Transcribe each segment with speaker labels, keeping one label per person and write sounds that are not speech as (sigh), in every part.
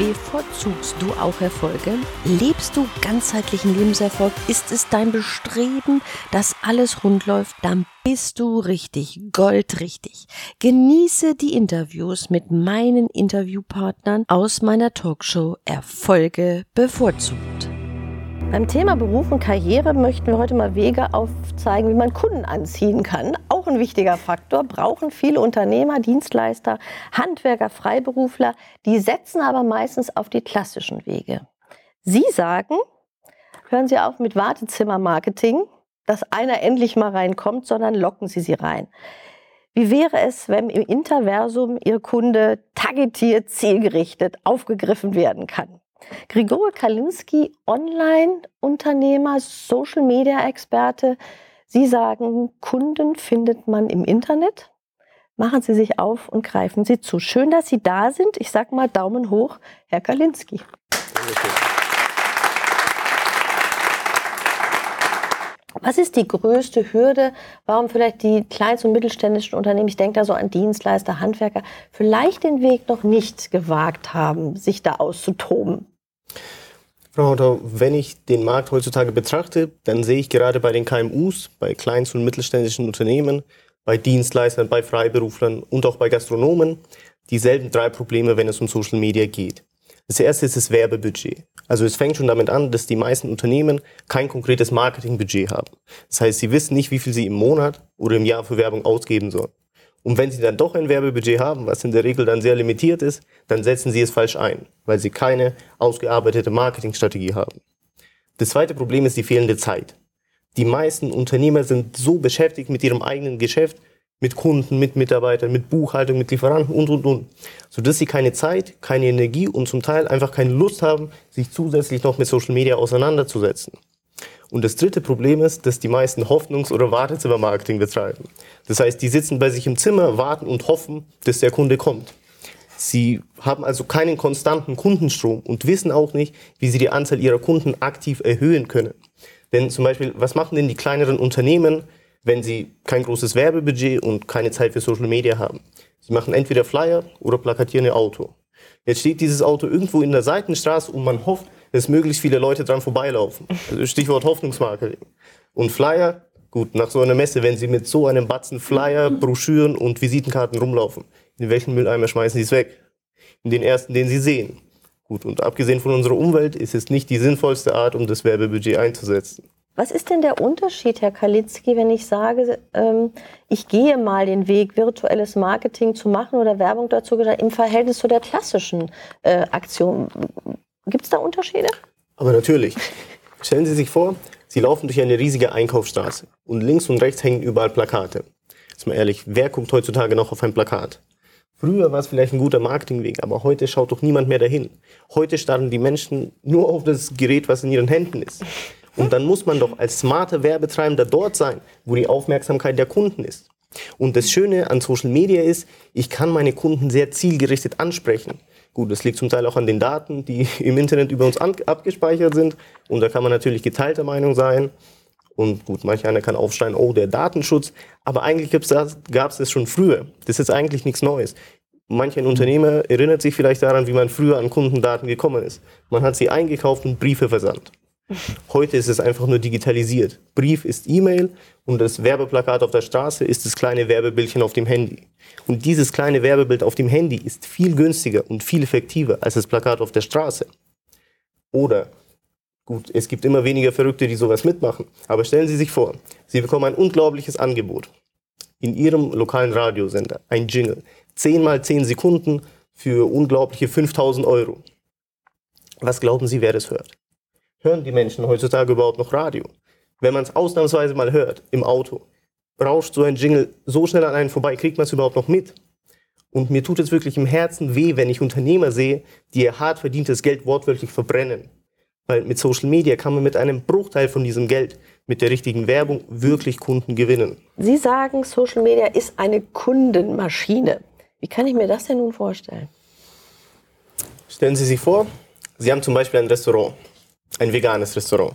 Speaker 1: Bevorzugst du auch Erfolge? Lebst du ganzheitlichen Lebenserfolg? Ist es dein Bestreben, dass alles rund läuft? Dann bist du richtig, goldrichtig. Genieße die Interviews mit meinen Interviewpartnern aus meiner Talkshow Erfolge bevorzugt. Beim Thema Beruf und Karriere möchten wir heute mal Wege aufzeigen, wie man Kunden anziehen kann. Auch ein wichtiger Faktor. Brauchen viele Unternehmer, Dienstleister, Handwerker, Freiberufler. Die setzen aber meistens auf die klassischen Wege. Sie sagen, hören Sie auf mit Wartezimmermarketing, dass einer endlich mal reinkommt, sondern locken Sie sie rein. Wie wäre es, wenn im Interversum Ihr Kunde targetiert, zielgerichtet aufgegriffen werden kann? Grigore Kalinski, Online-Unternehmer, Social-Media-Experte. Sie sagen, Kunden findet man im Internet. Machen Sie sich auf und greifen Sie zu. Schön, dass Sie da sind. Ich sage mal Daumen hoch, Herr Kalinski. Was ist die größte Hürde, warum vielleicht die kleinsten und mittelständischen Unternehmen, ich denke da so an Dienstleister, Handwerker, vielleicht den Weg noch nicht gewagt haben, sich da auszutoben?
Speaker 2: Frau Hauter, wenn ich den Markt heutzutage betrachte, dann sehe ich gerade bei den KMUs, bei kleinsten und mittelständischen Unternehmen, bei Dienstleistern, bei Freiberuflern und auch bei Gastronomen dieselben drei Probleme, wenn es um Social Media geht. Das erste ist das Werbebudget. Also es fängt schon damit an, dass die meisten Unternehmen kein konkretes Marketingbudget haben. Das heißt, sie wissen nicht, wie viel sie im Monat oder im Jahr für Werbung ausgeben sollen. Und wenn Sie dann doch ein Werbebudget haben, was in der Regel dann sehr limitiert ist, dann setzen Sie es falsch ein, weil Sie keine ausgearbeitete Marketingstrategie haben. Das zweite Problem ist die fehlende Zeit. Die meisten Unternehmer sind so beschäftigt mit ihrem eigenen Geschäft, mit Kunden, mit Mitarbeitern, mit Buchhaltung, mit Lieferanten und, und, und, sodass sie keine Zeit, keine Energie und zum Teil einfach keine Lust haben, sich zusätzlich noch mit Social Media auseinanderzusetzen. Und das dritte Problem ist, dass die meisten Hoffnungs- oder Wartezimmermarketing betreiben. Das heißt, die sitzen bei sich im Zimmer, warten und hoffen, dass der Kunde kommt. Sie haben also keinen konstanten Kundenstrom und wissen auch nicht, wie sie die Anzahl ihrer Kunden aktiv erhöhen können. Denn zum Beispiel, was machen denn die kleineren Unternehmen, wenn sie kein großes Werbebudget und keine Zeit für Social Media haben? Sie machen entweder Flyer oder plakatieren ihr Auto. Jetzt steht dieses Auto irgendwo in der Seitenstraße und man hofft, dass möglichst viele Leute dran vorbeilaufen. Also Stichwort Hoffnungsmarketing. Und Flyer, gut, nach so einer Messe, wenn Sie mit so einem Batzen Flyer, Broschüren und Visitenkarten rumlaufen, in welchen Mülleimer schmeißen Sie es weg? In den ersten, den Sie sehen. Gut, und abgesehen von unserer Umwelt ist es nicht die sinnvollste Art, um das Werbebudget einzusetzen.
Speaker 1: Was ist denn der Unterschied, Herr Kalitzki, wenn ich sage, ähm, ich gehe mal den Weg, virtuelles Marketing zu machen oder Werbung dazu im Verhältnis zu der klassischen äh, Aktion? Gibt es da Unterschiede?
Speaker 2: Aber natürlich. Stellen Sie sich vor, Sie laufen durch eine riesige Einkaufsstraße und links und rechts hängen überall Plakate. Jetzt mal ehrlich, wer guckt heutzutage noch auf ein Plakat? Früher war es vielleicht ein guter Marketingweg, aber heute schaut doch niemand mehr dahin. Heute starren die Menschen nur auf das Gerät, was in ihren Händen ist. Und dann muss man doch als smarter Werbetreibender dort sein, wo die Aufmerksamkeit der Kunden ist. Und das Schöne an Social Media ist, ich kann meine Kunden sehr zielgerichtet ansprechen. Gut, das liegt zum Teil auch an den Daten, die (laughs) im Internet über uns abgespeichert sind. Und da kann man natürlich geteilter Meinung sein. Und gut, manch einer kann aufschreien, oh, der Datenschutz. Aber eigentlich gab es das schon früher. Das ist eigentlich nichts Neues. Manch ein Unternehmer erinnert sich vielleicht daran, wie man früher an Kundendaten gekommen ist. Man hat sie eingekauft und Briefe versandt. Heute ist es einfach nur digitalisiert. Brief ist E-Mail und das Werbeplakat auf der Straße ist das kleine Werbebildchen auf dem Handy. Und dieses kleine Werbebild auf dem Handy ist viel günstiger und viel effektiver als das Plakat auf der Straße. Oder, gut, es gibt immer weniger Verrückte, die sowas mitmachen. Aber stellen Sie sich vor, Sie bekommen ein unglaubliches Angebot in Ihrem lokalen Radiosender, ein Jingle. 10 mal 10 Sekunden für unglaubliche 5000 Euro. Was glauben Sie, wer das hört? Hören die Menschen heutzutage überhaupt noch Radio? Wenn man es ausnahmsweise mal hört, im Auto, rauscht so ein Jingle so schnell an einen vorbei, kriegt man es überhaupt noch mit? Und mir tut es wirklich im Herzen weh, wenn ich Unternehmer sehe, die ihr hart verdientes Geld wortwörtlich verbrennen. Weil mit Social Media kann man mit einem Bruchteil von diesem Geld, mit der richtigen Werbung, wirklich Kunden gewinnen.
Speaker 1: Sie sagen, Social Media ist eine Kundenmaschine. Wie kann ich mir das denn nun vorstellen?
Speaker 2: Stellen Sie sich vor, Sie haben zum Beispiel ein Restaurant, ein veganes Restaurant.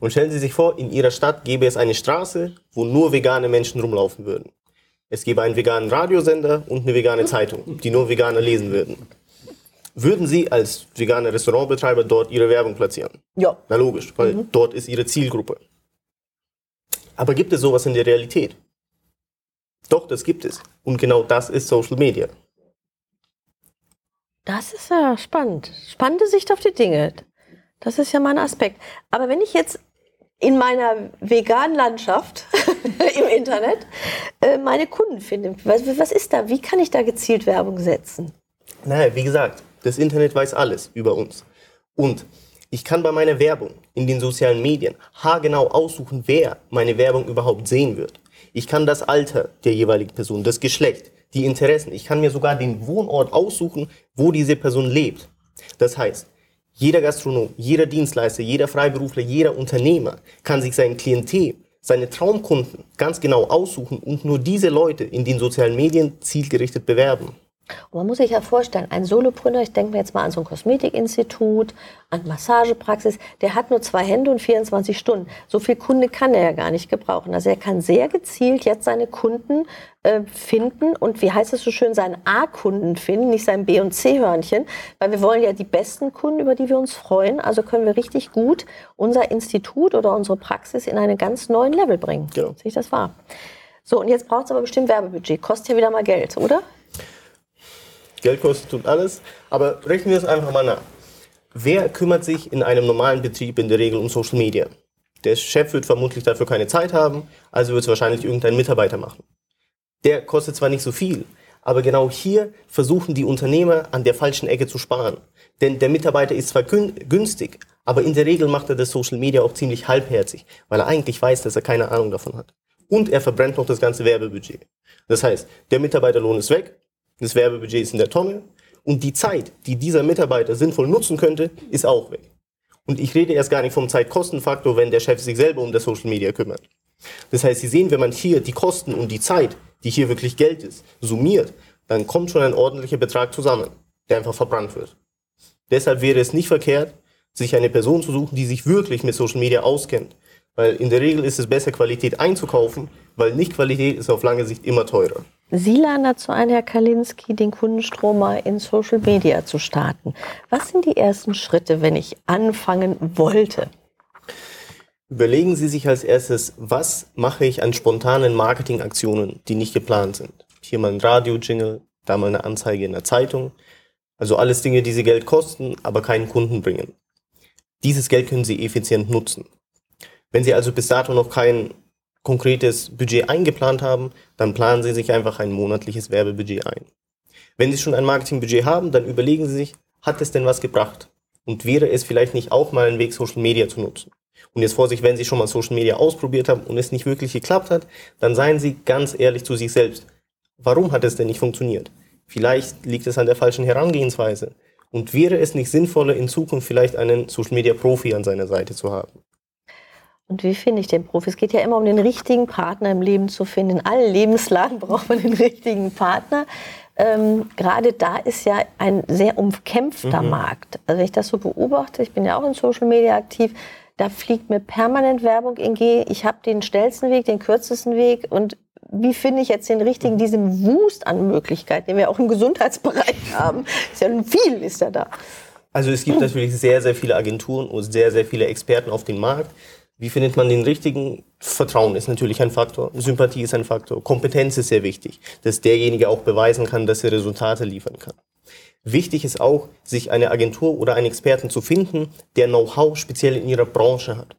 Speaker 2: Und stellen Sie sich vor, in Ihrer Stadt gäbe es eine Straße, wo nur vegane Menschen rumlaufen würden. Es gäbe einen veganen Radiosender und eine vegane Zeitung, die nur Veganer lesen würden. Würden Sie als veganer Restaurantbetreiber dort Ihre Werbung platzieren?
Speaker 1: Ja.
Speaker 2: Na logisch, weil mhm. dort ist Ihre Zielgruppe. Aber gibt es sowas in der Realität? Doch, das gibt es. Und genau das ist Social Media.
Speaker 1: Das ist ja spannend. Spannende Sicht auf die Dinge. Das ist ja mein Aspekt. Aber wenn ich jetzt in meiner veganen Landschaft (laughs) im Internet äh, meine Kunden finde, was, was ist da? Wie kann ich da gezielt Werbung setzen?
Speaker 2: Naja, wie gesagt, das Internet weiß alles über uns. Und ich kann bei meiner Werbung in den sozialen Medien haargenau aussuchen, wer meine Werbung überhaupt sehen wird. Ich kann das Alter der jeweiligen Person, das Geschlecht, die Interessen, ich kann mir sogar den Wohnort aussuchen, wo diese Person lebt. Das heißt, jeder Gastronom, jeder Dienstleister, jeder Freiberufler, jeder Unternehmer kann sich sein Klientel, seine Traumkunden ganz genau aussuchen und nur diese Leute in den sozialen Medien zielgerichtet bewerben.
Speaker 1: Und man muss sich ja vorstellen, ein Solopreneur, ich denke mir jetzt mal an so ein Kosmetikinstitut, an Massagepraxis, der hat nur zwei Hände und 24 Stunden. So viel Kunde kann er ja gar nicht gebrauchen. Also er kann sehr gezielt jetzt seine Kunden äh, finden und wie heißt es so schön, seinen A-Kunden finden, nicht sein B- und C-Hörnchen, weil wir wollen ja die besten Kunden, über die wir uns freuen. Also können wir richtig gut unser Institut oder unsere Praxis in einen ganz neuen Level bringen. Genau. Sehe ich das wahr? So, und jetzt braucht es aber bestimmt Werbebudget. Kostet ja wieder mal Geld, oder?
Speaker 2: Geld kostet und alles. Aber rechnen wir es einfach mal nach. Wer kümmert sich in einem normalen Betrieb in der Regel um Social Media? Der Chef wird vermutlich dafür keine Zeit haben, also wird es wahrscheinlich irgendein Mitarbeiter machen. Der kostet zwar nicht so viel, aber genau hier versuchen die Unternehmer an der falschen Ecke zu sparen. Denn der Mitarbeiter ist zwar günstig, aber in der Regel macht er das Social Media auch ziemlich halbherzig, weil er eigentlich weiß, dass er keine Ahnung davon hat. Und er verbrennt noch das ganze Werbebudget. Das heißt, der Mitarbeiterlohn ist weg, das Werbebudget ist in der Tonne und die Zeit, die dieser Mitarbeiter sinnvoll nutzen könnte, ist auch weg. Und ich rede erst gar nicht vom Zeitkostenfaktor, wenn der Chef sich selber um das Social Media kümmert. Das heißt, Sie sehen, wenn man hier die Kosten und die Zeit, die hier wirklich Geld ist, summiert, dann kommt schon ein ordentlicher Betrag zusammen, der einfach verbrannt wird. Deshalb wäre es nicht verkehrt, sich eine Person zu suchen, die sich wirklich mit Social Media auskennt. Weil in der Regel ist es besser, Qualität einzukaufen, weil Nicht-Qualität ist auf lange Sicht immer teurer.
Speaker 1: Sie laden dazu ein, Herr Kalinski, den Kundenstrom mal in Social Media zu starten. Was sind die ersten Schritte, wenn ich anfangen wollte?
Speaker 2: Überlegen Sie sich als erstes, was mache ich an spontanen Marketingaktionen, die nicht geplant sind. Hier mal ein Radio-Jingle, da mal eine Anzeige in der Zeitung. Also alles Dinge, die Sie Geld kosten, aber keinen Kunden bringen. Dieses Geld können Sie effizient nutzen. Wenn Sie also bis dato noch kein konkretes Budget eingeplant haben, dann planen Sie sich einfach ein monatliches Werbebudget ein. Wenn Sie schon ein Marketingbudget haben, dann überlegen Sie sich, hat es denn was gebracht? Und wäre es vielleicht nicht auch mal ein Weg, Social Media zu nutzen? Und jetzt Vorsicht, wenn Sie schon mal Social Media ausprobiert haben und es nicht wirklich geklappt hat, dann seien Sie ganz ehrlich zu sich selbst. Warum hat es denn nicht funktioniert? Vielleicht liegt es an der falschen Herangehensweise. Und wäre es nicht sinnvoller, in Zukunft vielleicht einen Social Media Profi an seiner Seite zu haben?
Speaker 1: Und wie finde ich den Profi? Es geht ja immer um den richtigen Partner im Leben zu finden. In allen Lebenslagen (laughs) braucht man den richtigen Partner. Ähm, gerade da ist ja ein sehr umkämpfter mhm. Markt. Also wenn ich das so beobachte, ich bin ja auch in Social Media aktiv, da fliegt mir permanent Werbung in G. Ich habe den schnellsten Weg, den kürzesten Weg und wie finde ich jetzt den richtigen, mhm. diesen Wust an Möglichkeiten, den wir auch im Gesundheitsbereich (laughs) haben. Ist ja viel, ist ja da.
Speaker 2: Also es gibt (clears throat) natürlich sehr, sehr viele Agenturen und sehr, sehr viele Experten auf dem Markt. Wie findet man den richtigen? Vertrauen ist natürlich ein Faktor, Sympathie ist ein Faktor, Kompetenz ist sehr wichtig, dass derjenige auch beweisen kann, dass er Resultate liefern kann. Wichtig ist auch, sich eine Agentur oder einen Experten zu finden, der Know-how speziell in ihrer Branche hat.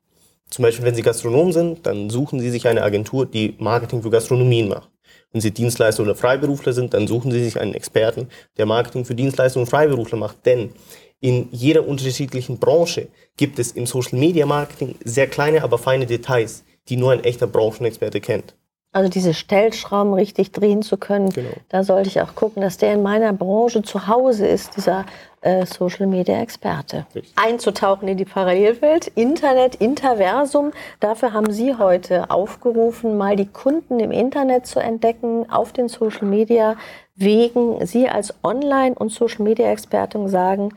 Speaker 2: Zum Beispiel, wenn Sie Gastronom sind, dann suchen Sie sich eine Agentur, die Marketing für Gastronomien macht. Wenn Sie Dienstleister oder Freiberufler sind, dann suchen Sie sich einen Experten, der Marketing für Dienstleister und Freiberufler macht. Denn in jeder unterschiedlichen Branche gibt es im Social Media Marketing sehr kleine, aber feine Details, die nur ein echter Branchenexperte kennt.
Speaker 1: Also diese Stellschrauben richtig drehen zu können,
Speaker 2: Genau.
Speaker 1: da sollte ich auch gucken, dass der in meiner Branche zu Hause ist, dieser äh, Social Media Experte.
Speaker 2: Richtig.
Speaker 1: Einzutauchen in die Parallelwelt, Internet, Interversum. Dafür haben Sie heute aufgerufen, mal die Kunden im Internet zu entdecken, auf den Social Media Wegen. Sie als Online- und Social Media Expertin sagen,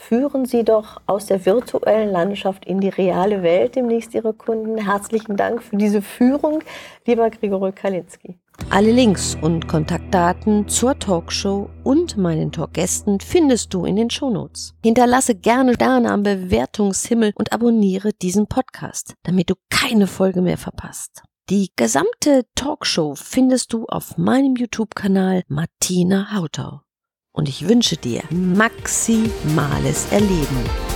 Speaker 1: Führen Sie doch aus der virtuellen Landschaft in die reale Welt demnächst Ihre Kunden. Herzlichen Dank für diese Führung, lieber Grigori Kalinski. Alle Links und Kontaktdaten zur Talkshow und meinen Talkgästen findest du in den Shownotes. Hinterlasse gerne Sterne am Bewertungshimmel und abonniere diesen Podcast, damit du keine Folge mehr verpasst. Die gesamte Talkshow findest du auf meinem YouTube-Kanal Martina Hautau und ich wünsche dir maximales Erleben.